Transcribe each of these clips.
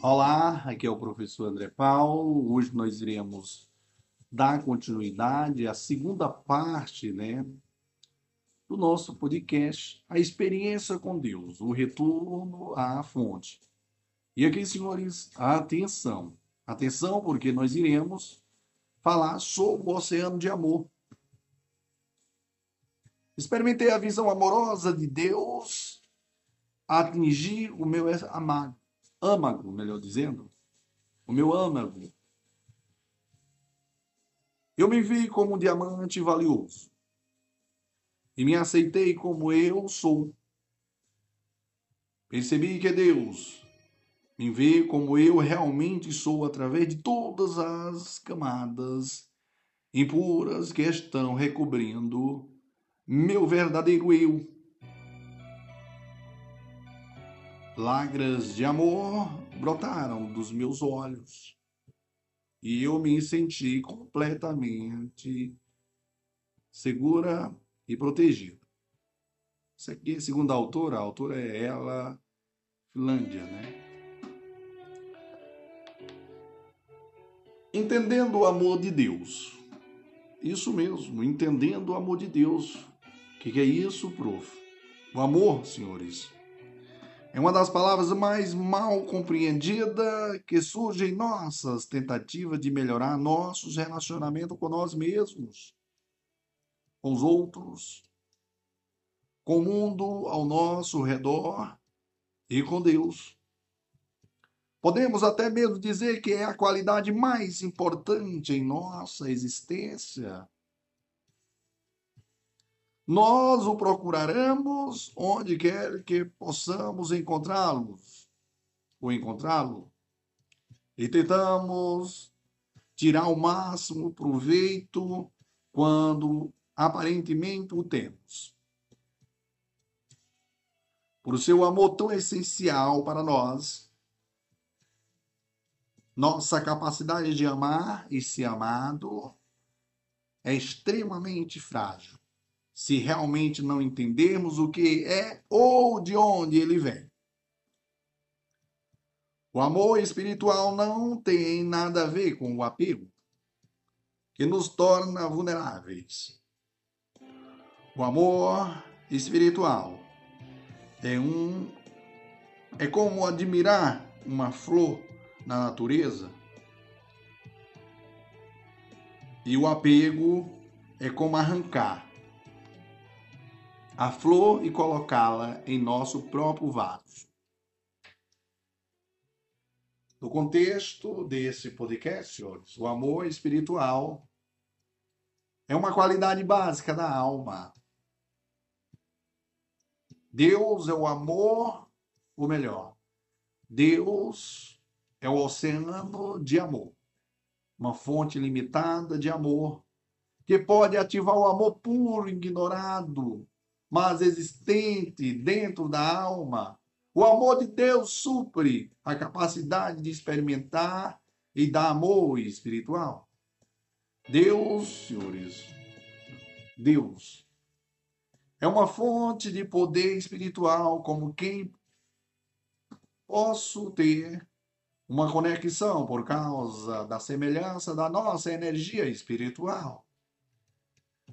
Olá, aqui é o professor André Paulo. Hoje nós iremos dar continuidade à segunda parte, né, do nosso podcast, a experiência com Deus, o retorno à fonte. E aqui, senhores, atenção. Atenção, porque nós iremos falar sobre o oceano de amor. Experimentei a visão amorosa de Deus atingir o meu amado âmago, melhor dizendo, o meu âmago. Eu me vi como um diamante valioso e me aceitei como eu sou. Percebi que Deus me vê como eu realmente sou através de todas as camadas impuras que estão recobrindo meu verdadeiro eu. Lágrimas de amor brotaram dos meus olhos e eu me senti completamente segura e protegida. Isso aqui, segundo a autora, a autora é ela, Finlândia, né? Entendendo o amor de Deus. Isso mesmo, entendendo o amor de Deus. O que, que é isso, prof? O amor, senhores, é uma das palavras mais mal compreendidas que surge em nossas tentativas de melhorar nossos relacionamentos com nós mesmos, com os outros, com o mundo ao nosso redor e com Deus. Podemos até mesmo dizer que é a qualidade mais importante em nossa existência nós o procuraremos onde quer que possamos encontrá-los ou encontrá-lo. E tentamos tirar o máximo proveito quando aparentemente o temos. Por seu amor tão essencial para nós, nossa capacidade de amar e ser amado é extremamente frágil se realmente não entendermos o que é ou de onde ele vem. O amor espiritual não tem nada a ver com o apego, que nos torna vulneráveis. O amor espiritual é um é como admirar uma flor na natureza. E o apego é como arrancar a flor e colocá-la em nosso próprio vaso. No contexto desse podcast, senhores, o amor espiritual é uma qualidade básica da alma. Deus é o amor, o melhor. Deus é o oceano de amor, uma fonte limitada de amor que pode ativar o amor puro, ignorado, mas existente dentro da alma. O amor de Deus supre a capacidade de experimentar e dar amor espiritual. Deus, senhores, Deus é uma fonte de poder espiritual como quem posso ter uma conexão por causa da semelhança da nossa energia espiritual.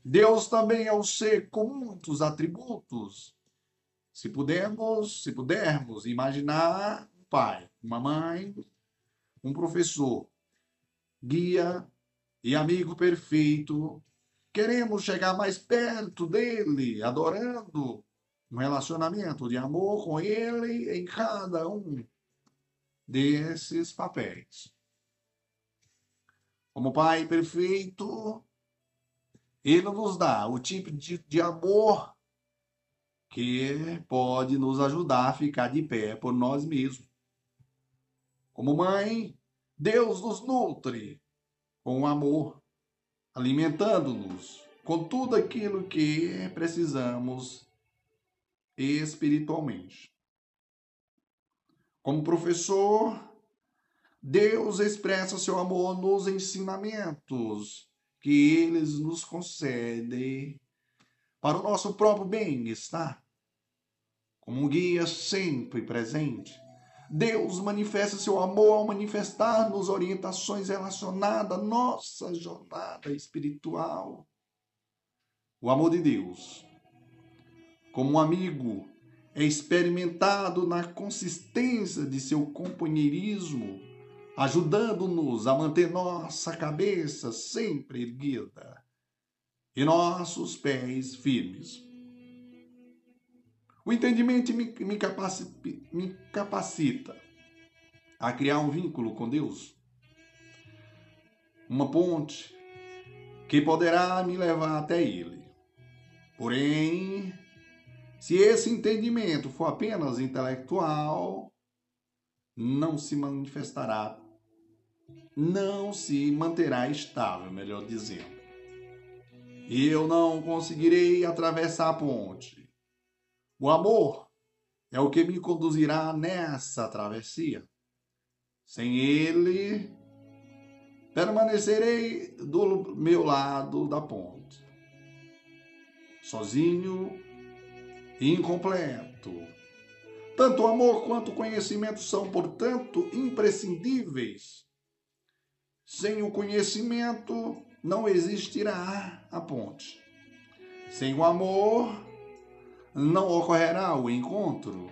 Deus também é o ser com muitos atributos. Se pudermos, se pudermos imaginar um pai, uma mãe, um professor, guia e amigo perfeito, queremos chegar mais perto dele, adorando um relacionamento de amor com ele em cada um desses papéis. Como pai perfeito, ele nos dá o tipo de, de amor que pode nos ajudar a ficar de pé por nós mesmos. Como mãe, Deus nos nutre com amor, alimentando-nos com tudo aquilo que precisamos espiritualmente. Como professor, Deus expressa seu amor nos ensinamentos que eles nos concedem para o nosso próprio bem-estar, como um guia sempre presente, Deus manifesta seu amor ao manifestar-nos orientações relacionadas à nossa jornada espiritual. O amor de Deus, como um amigo, é experimentado na consistência de seu companheirismo, ajudando-nos a manter nossa cabeça sempre erguida e nossos pés firmes. O entendimento me, me, capacita, me capacita a criar um vínculo com Deus, uma ponte que poderá me levar até Ele. Porém, se esse entendimento for apenas intelectual, não se manifestará, não se manterá estável, melhor dizendo. Eu não conseguirei atravessar a ponte o amor é o que me conduzirá nessa travessia. Sem ele, permanecerei do meu lado da ponte, sozinho e incompleto. Tanto amor quanto conhecimento são, portanto, imprescindíveis. Sem o conhecimento não existirá a ponte. Sem o amor não ocorrerá o encontro.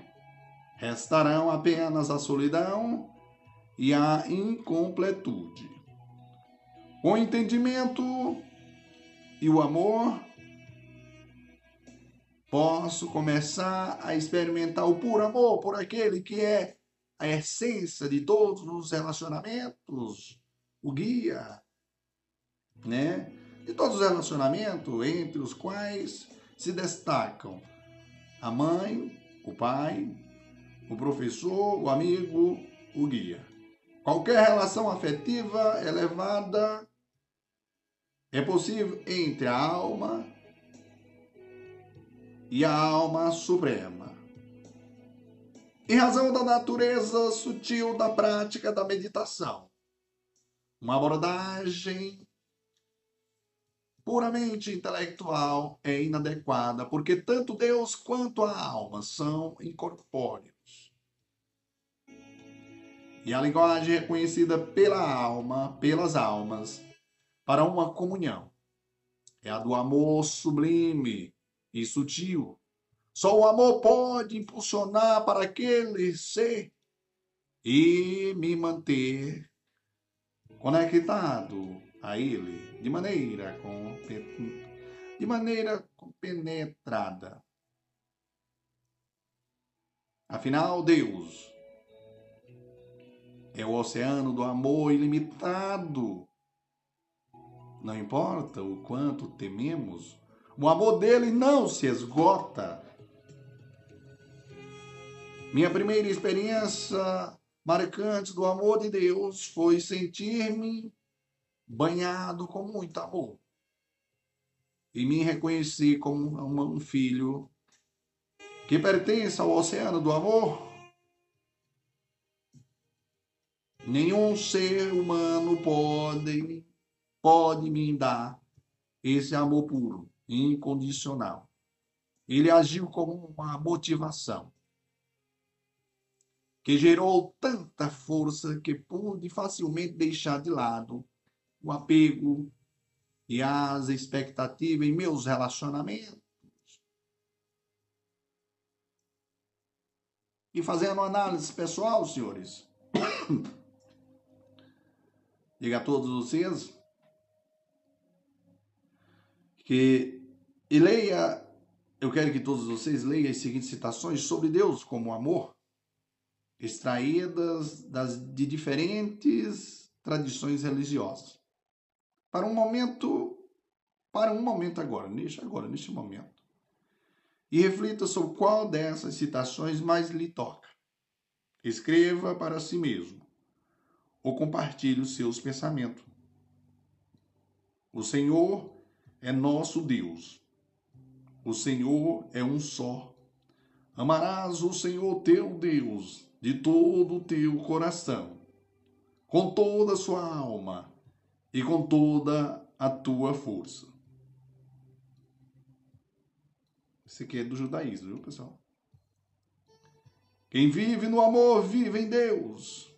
Restarão apenas a solidão e a incompletude. O entendimento e o amor, posso começar a experimentar o puro amor por aquele que é a essência de todos os relacionamentos, o guia, né? De todos os relacionamentos, entre os quais se destacam a mãe, o pai, o professor, o amigo, o guia. Qualquer relação afetiva elevada é possível entre a alma e a alma suprema. Em razão da natureza sutil da prática da meditação, uma abordagem puramente intelectual é inadequada, porque tanto Deus quanto a alma são incorpóreos. E a linguagem é conhecida pela alma, pelas almas, para uma comunhão. É a do amor sublime e sutil. Só o amor pode impulsionar para aquele ser e me manter conectado a ele de maneira de maneira penetrada. Afinal, Deus é o oceano do amor ilimitado. Não importa o quanto tememos, o amor dele não se esgota. Minha primeira experiência marcante do amor de Deus foi sentir-me banhado com muito amor. E me reconheci como um filho que pertence ao oceano do amor. Nenhum ser humano pode, pode me dar esse amor puro, incondicional. Ele agiu como uma motivação que gerou tanta força que pude facilmente deixar de lado o apego e as expectativas em meus relacionamentos. E fazendo análise pessoal, senhores, diga a todos vocês que e leia, eu quero que todos vocês leiam as seguintes citações sobre Deus como amor, extraídas das, de diferentes tradições religiosas para um momento, para um momento agora, neste agora, neste momento. E reflita sobre qual dessas citações mais lhe toca. Escreva para si mesmo ou compartilhe os seus pensamentos. O Senhor é nosso Deus. O Senhor é um só. Amarás o Senhor teu Deus de todo o teu coração, com toda a sua alma e com toda a tua força. Isso aqui é do judaísmo, viu, pessoal? Quem vive no amor vive em Deus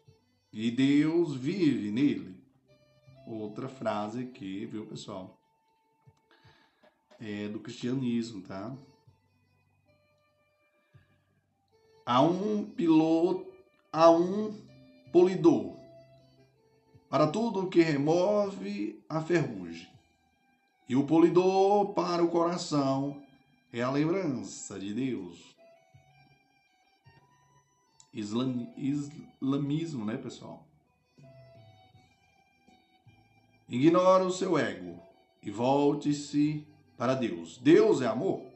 e Deus vive nele. Outra frase aqui, viu, pessoal? É do cristianismo, tá? Há um piloto, há um polidor para tudo que remove a ferrugem. E o polidor para o coração é a lembrança de Deus islam, islamismo, né, pessoal? Ignore o seu ego e volte-se para Deus. Deus é amor.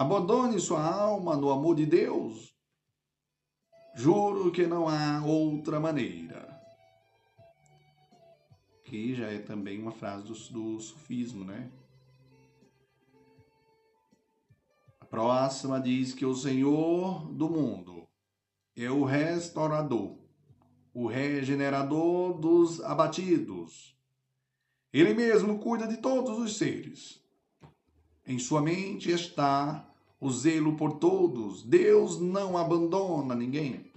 Abandone sua alma no amor de Deus. Juro que não há outra maneira. Que já é também uma frase do, do sufismo, né? A próxima diz que o Senhor do mundo é o restaurador, o regenerador dos abatidos. Ele mesmo cuida de todos os seres. Em sua mente está o zelo por todos. Deus não abandona ninguém.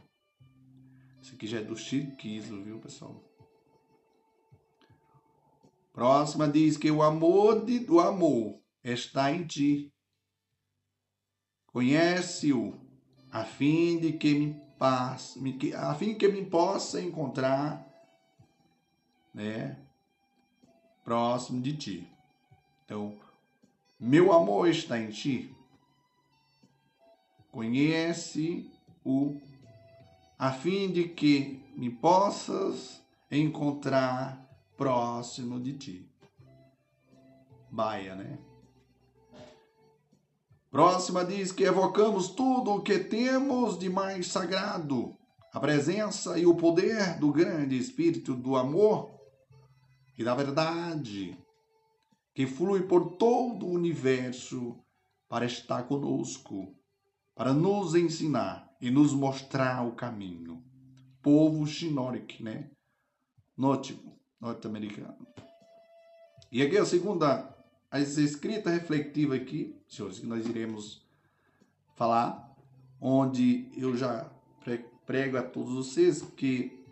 Isso aqui já é do chiquismo, viu, pessoal? Próxima diz que o amor de, do amor está em ti. Conhece-o a fim de que me passe, a fim de que me possa encontrar, né, próximo de ti. Então, meu amor está em ti. Conhece o a fim de que me possas encontrar próximo de ti. Baia, né? Próxima diz que evocamos tudo o que temos de mais sagrado, a presença e o poder do grande Espírito do amor e da verdade, que flui por todo o universo para estar conosco, para nos ensinar e nos mostrar o caminho. Povo Chinorik, né? Norte-americano. E aqui a segunda a escrita reflexiva aqui, senhores, que nós iremos falar, onde eu já prego a todos vocês que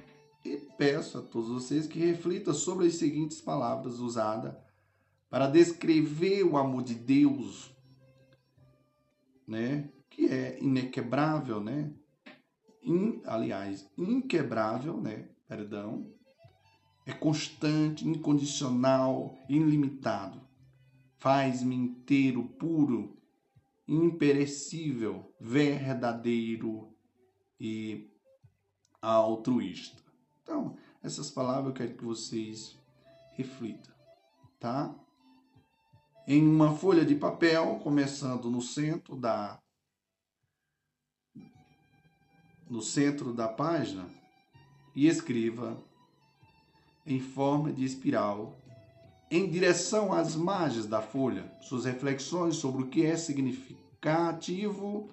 e peço a todos vocês que reflitam sobre as seguintes palavras usadas para descrever o amor de Deus, né? Que é inequebrável, né? In, aliás, inquebrável, né? Perdão. É constante, incondicional, ilimitado faz-me inteiro, puro, imperecível, verdadeiro e altruísta. Então, essas palavras eu quero que vocês reflitam, tá? Em uma folha de papel, começando no centro da no centro da página e escreva em forma de espiral em direção às margens da folha, suas reflexões sobre o que é significativo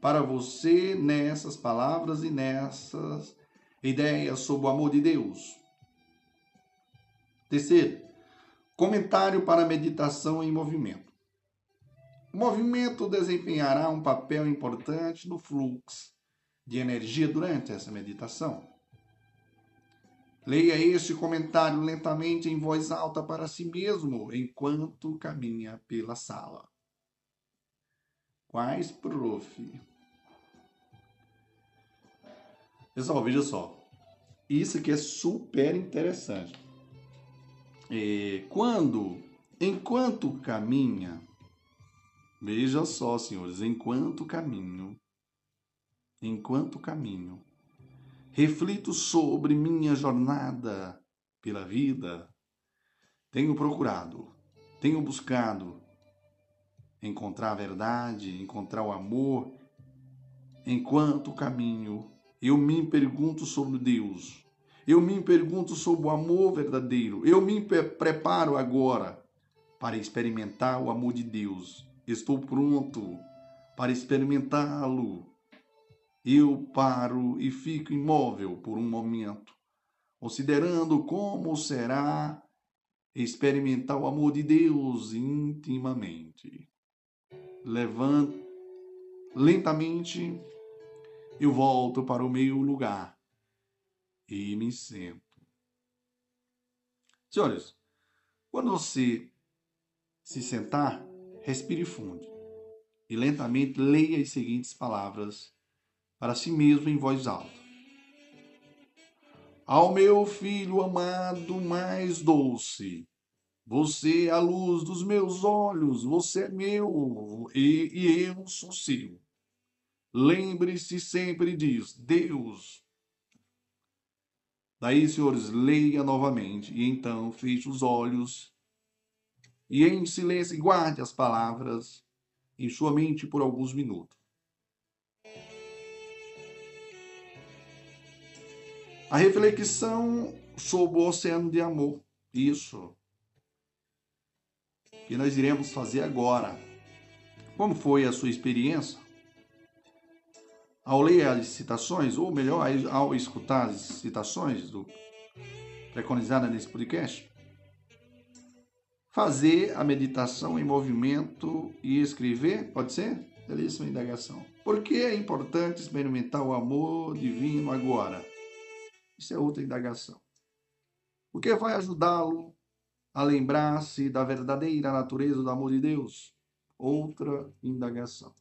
para você nessas palavras e nessas ideias sobre o amor de Deus. Terceiro, comentário para meditação em movimento. O movimento desempenhará um papel importante no fluxo de energia durante essa meditação. Leia este comentário lentamente em voz alta para si mesmo enquanto caminha pela sala. Quais, prof? Pessoal, veja só. Isso aqui é super interessante. É, quando, enquanto caminha, veja só, senhores, enquanto caminho, enquanto caminho, reflito sobre minha jornada pela vida. Tenho procurado, tenho buscado encontrar a verdade, encontrar o amor. Enquanto caminho, eu me pergunto sobre Deus. Eu me pergunto sobre o amor verdadeiro. Eu me preparo agora para experimentar o amor de Deus. Estou pronto para experimentá-lo eu paro e fico imóvel por um momento, considerando como será experimentar o amor de Deus intimamente. Levanto lentamente, eu volto para o meu lugar e me sento. Senhores, quando você se sentar, respire fundo e lentamente leia as seguintes palavras para si mesmo em voz alta. Ao meu filho amado mais doce, você é a luz dos meus olhos, você é meu e, e eu sou seu. Lembre-se sempre disso, Deus. Daí, senhores, leia novamente e então feche os olhos e em silêncio guarde as palavras em sua mente por alguns minutos. A reflexão sobre o oceano de amor. Isso que nós iremos fazer agora. Como foi a sua experiência? Ao ler as citações, ou melhor, ao escutar as citações do preconizada nesse podcast, fazer a meditação em movimento e escrever, pode ser? Belíssima indagação. Por que é importante experimentar o amor divino agora? Isso é outra indagação. O que vai ajudá-lo a lembrar-se da verdadeira natureza do amor de Deus? Outra indagação.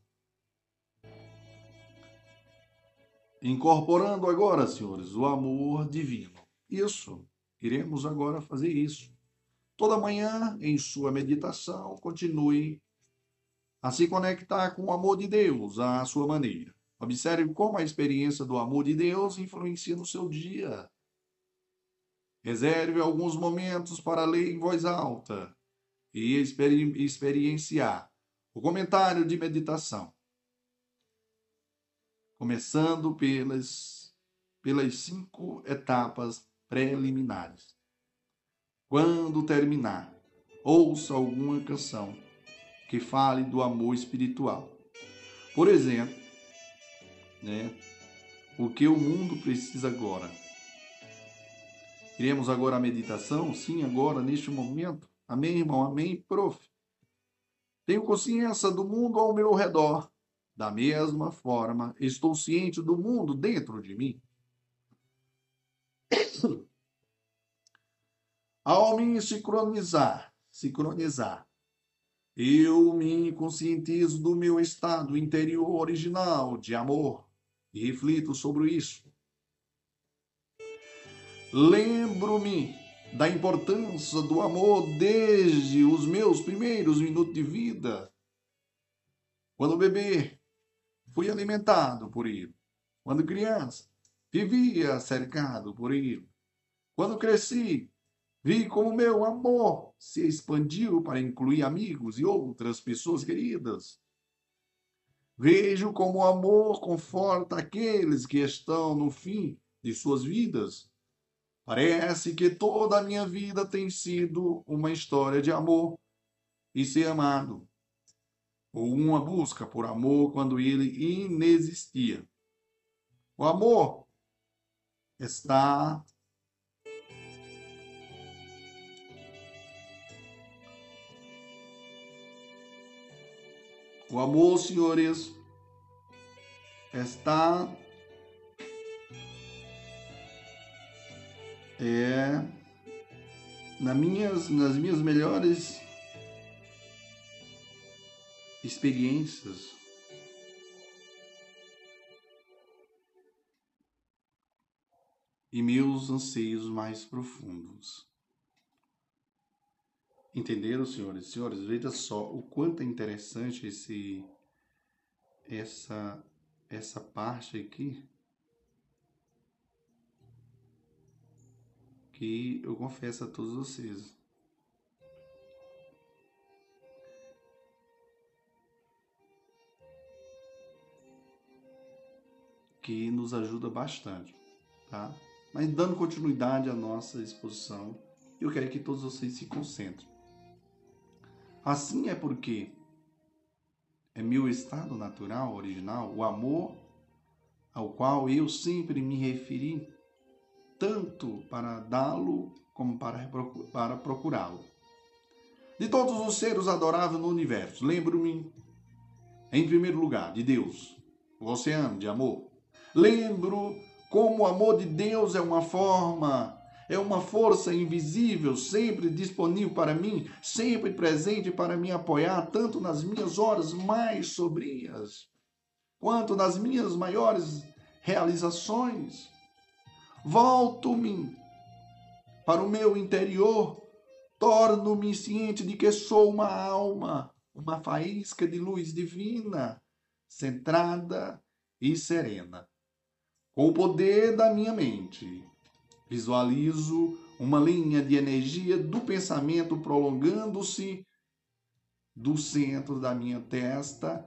Incorporando agora, senhores, o amor divino. Isso, iremos agora fazer isso. Toda manhã, em sua meditação, continue a se conectar com o amor de Deus à sua maneira. Observe como a experiência do amor de Deus influencia no seu dia. Reserve alguns momentos para ler em voz alta e experi experienciar o comentário de meditação. Começando pelas, pelas cinco etapas preliminares. Quando terminar, ouça alguma canção que fale do amor espiritual. Por exemplo, né, o que o mundo precisa agora Iremos agora a meditação? Sim, agora, neste momento. Amém, irmão? Amém, prof. Tenho consciência do mundo ao meu redor. Da mesma forma, estou ciente do mundo dentro de mim. Ao me sincronizar, sincronizar, eu me conscientizo do meu estado interior original de amor e reflito sobre isso. Lembro-me da importância do amor desde os meus primeiros minutos de vida. Quando bebê, fui alimentado por ele. Quando criança, vivia cercado por ele. Quando cresci, vi como meu amor se expandiu para incluir amigos e outras pessoas queridas. Vejo como o amor conforta aqueles que estão no fim de suas vidas Parece que toda a minha vida tem sido uma história de amor e ser amado, ou uma busca por amor quando ele inexistia. O amor está O amor, senhores, está é nas minhas, nas minhas melhores experiências. E meus anseios mais profundos. Entenderam, senhores? Senhores, veja só o quanto é interessante esse, essa, essa parte aqui. que eu confesso a todos vocês. Que nos ajuda bastante, tá? Mas dando continuidade à nossa exposição, eu quero que todos vocês se concentrem. Assim é porque é meu estado natural, original, o amor ao qual eu sempre me referi tanto para dá-lo como para, procurá-lo. De todos os seres adoráveis no universo, lembro-me, em primeiro lugar, de Deus, o oceano de amor. Lembro como o amor de Deus é uma forma, é uma força invisível, sempre disponível para mim, sempre presente para me apoiar, tanto nas minhas horas mais sobrias, quanto nas minhas maiores realizações. Volto-me para o meu interior, torno-me ciente de que sou uma alma, uma faísca de luz divina, centrada e serena. Com o poder da minha mente, visualizo uma linha de energia do pensamento prolongando-se do centro da minha testa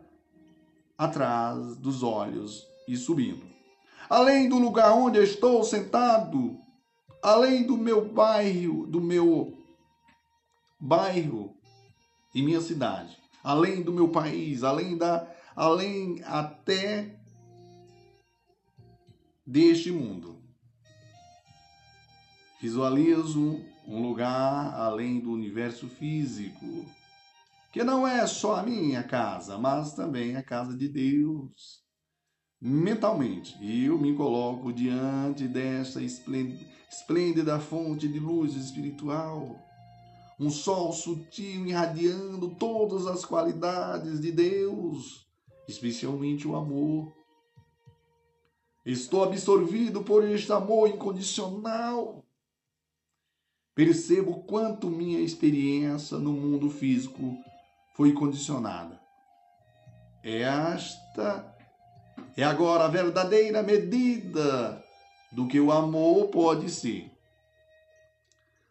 atrás dos olhos e subindo. Além do lugar onde estou sentado, além do meu bairro, do meu bairro e minha cidade, além do meu país, além da além até deste mundo. Visualizo um lugar além do universo físico, que não é só a minha casa, mas também a casa de Deus. Mentalmente, eu me coloco diante desta esplêndida fonte de luz espiritual, um sol sutil irradiando todas as qualidades de Deus, especialmente o amor Estou absorvido por este amor incondicional. Percebo quanto minha experiência no mundo físico foi condicionada. É esta é agora a verdadeira medida do que o amor pode ser.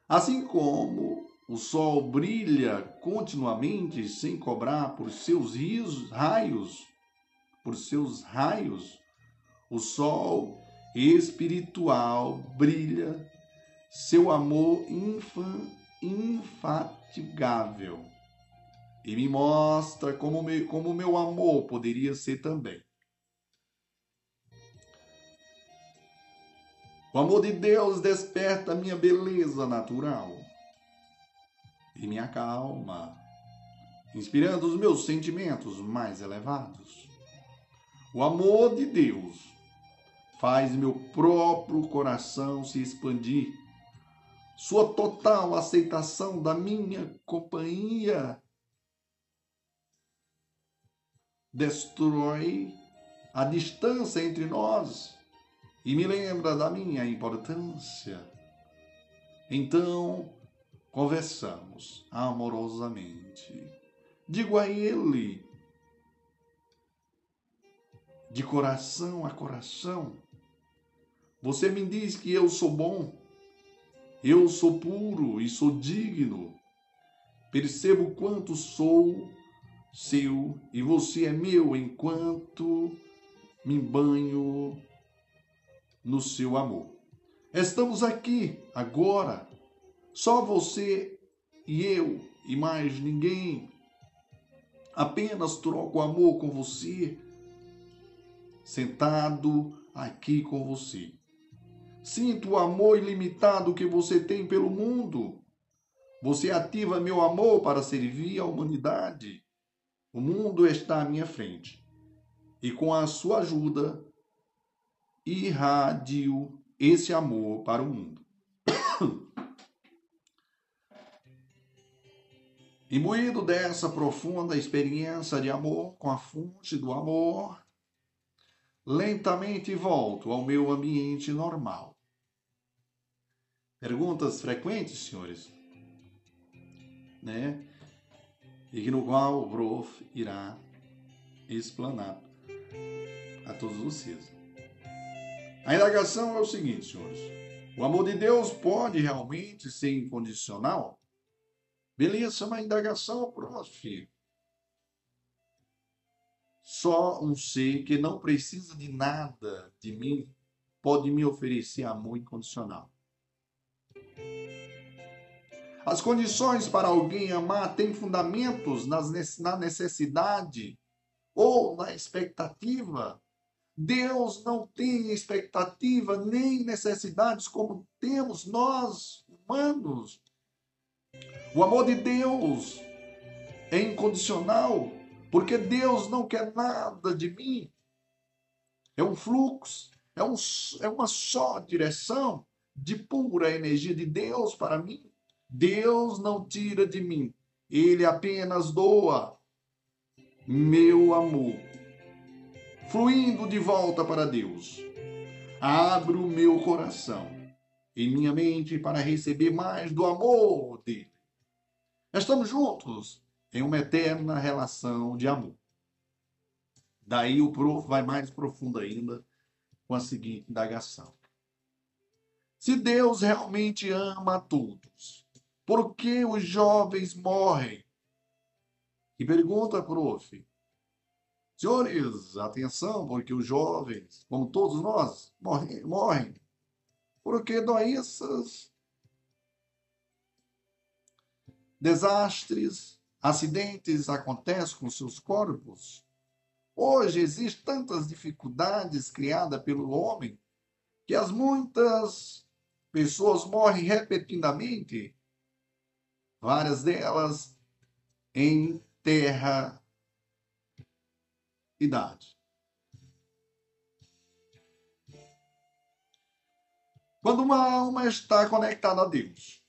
Assim como o sol brilha continuamente sem cobrar por seus raios, por seus raios, o sol espiritual brilha, seu amor infatigável. E me mostra como meu, como meu amor poderia ser também. O amor de Deus desperta minha beleza natural e me acalma, inspirando os meus sentimentos mais elevados. O amor de Deus faz meu próprio coração se expandir. Sua total aceitação da minha companhia destrói a distância entre nós e me lembra da minha importância. Então, conversamos amorosamente. Digo a ele, de coração a coração, você me diz que eu sou bom, eu sou puro e sou digno. Percebo quanto sou seu e você é meu enquanto me banho no seu amor. Estamos aqui agora, só você e eu e mais ninguém. Apenas troco amor com você, sentado aqui com você. Sinto o amor ilimitado que você tem pelo mundo. Você ativa meu amor para servir a humanidade. O mundo está à minha frente. E com a sua ajuda, irradio esse amor para o mundo. Imbuído dessa profunda experiência de amor com a fonte do amor, lentamente volto ao meu ambiente normal. Perguntas frequentes, senhores, né? E no qual o prof irá explanar a todos vocês. A indagação é o seguinte, senhores. O amor de Deus pode realmente ser incondicional? Beleza, uma indagação, prof. Só um ser que não precisa de nada de mim pode me oferecer amor incondicional. As condições para alguém amar têm fundamentos na necessidade ou na expectativa. Deus não tem expectativa nem necessidades como temos nós, humanos. O amor de Deus é incondicional porque Deus não quer nada de mim. é um fluxo, é, um, é uma só direção de pura energia de Deus para mim. Deus não tira de mim, Ele apenas doa meu amor, fluindo de volta para Deus. Abro meu coração e minha mente para receber mais do amor dele. Estamos juntos em uma eterna relação de amor. Daí o prof vai mais profundo ainda com a seguinte indagação. Se Deus realmente ama a todos, por que os jovens morrem? E pergunta, prof. Senhores, atenção, porque os jovens, como todos nós, morrem. morrem porque doenças, desastres, acidentes acontecem com seus corpos. Hoje existem tantas dificuldades criadas pelo homem que as muitas pessoas morrem repetidamente, várias delas em terra idade. Quando uma alma está conectada a Deus,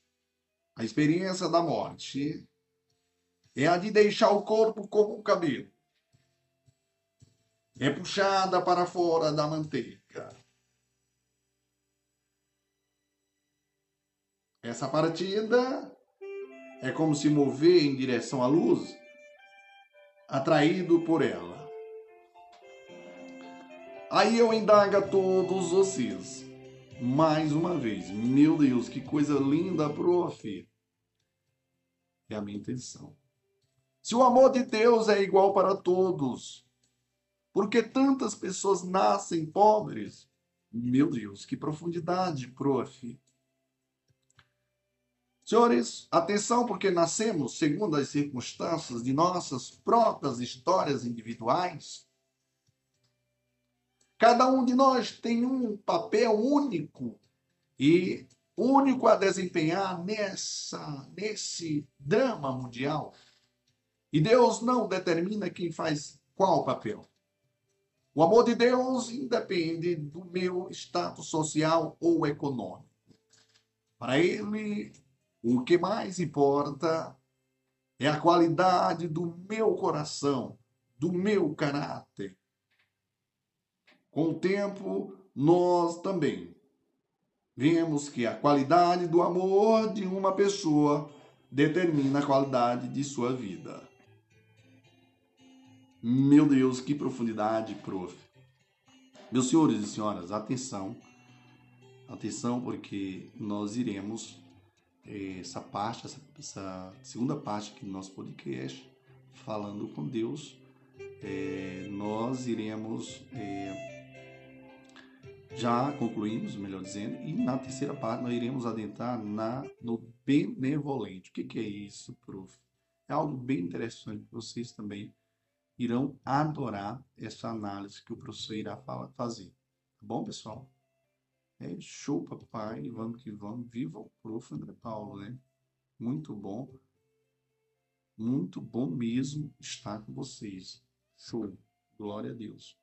a experiência da morte é a de deixar o corpo como um cabelo. É puxada para fora da manteiga. Essa partida é como se mover em direção à luz, atraído por ela. Aí eu indago a todos vocês mais uma vez. Meu Deus, que coisa linda, prof. É a minha intenção. Se o amor de Deus é igual para todos, por que tantas pessoas nascem pobres? Meu Deus, que profundidade, prof. Senhores, atenção, porque nascemos segundo as circunstâncias de nossas próprias histórias individuais. Cada um de nós tem um papel único e único a desempenhar nessa nesse drama mundial. E Deus não determina quem faz qual papel. O amor de Deus independe do meu status social ou econômico. Para ele, o que mais importa é a qualidade do meu coração, do meu caráter, com o tempo, nós também vemos que a qualidade do amor de uma pessoa determina a qualidade de sua vida. Meu Deus, que profundidade, prof. Meus senhores e senhoras, atenção. Atenção, porque nós iremos essa parte, essa, essa, segunda parte aqui do nosso podcast, falando com Deus, é, nós iremos é, já concluímos, melhor dizendo, e na terceira parte nós iremos adentrar na, no benevolente. O que, que é isso, prof? É algo bem interessante que vocês também irão adorar essa análise que o professor irá fazer. Tá bom, pessoal? É show, papai. Vamos que vamos. Viva o prof. André Paulo, né? Muito bom. Muito bom mesmo estar com vocês. Show. Glória a Deus.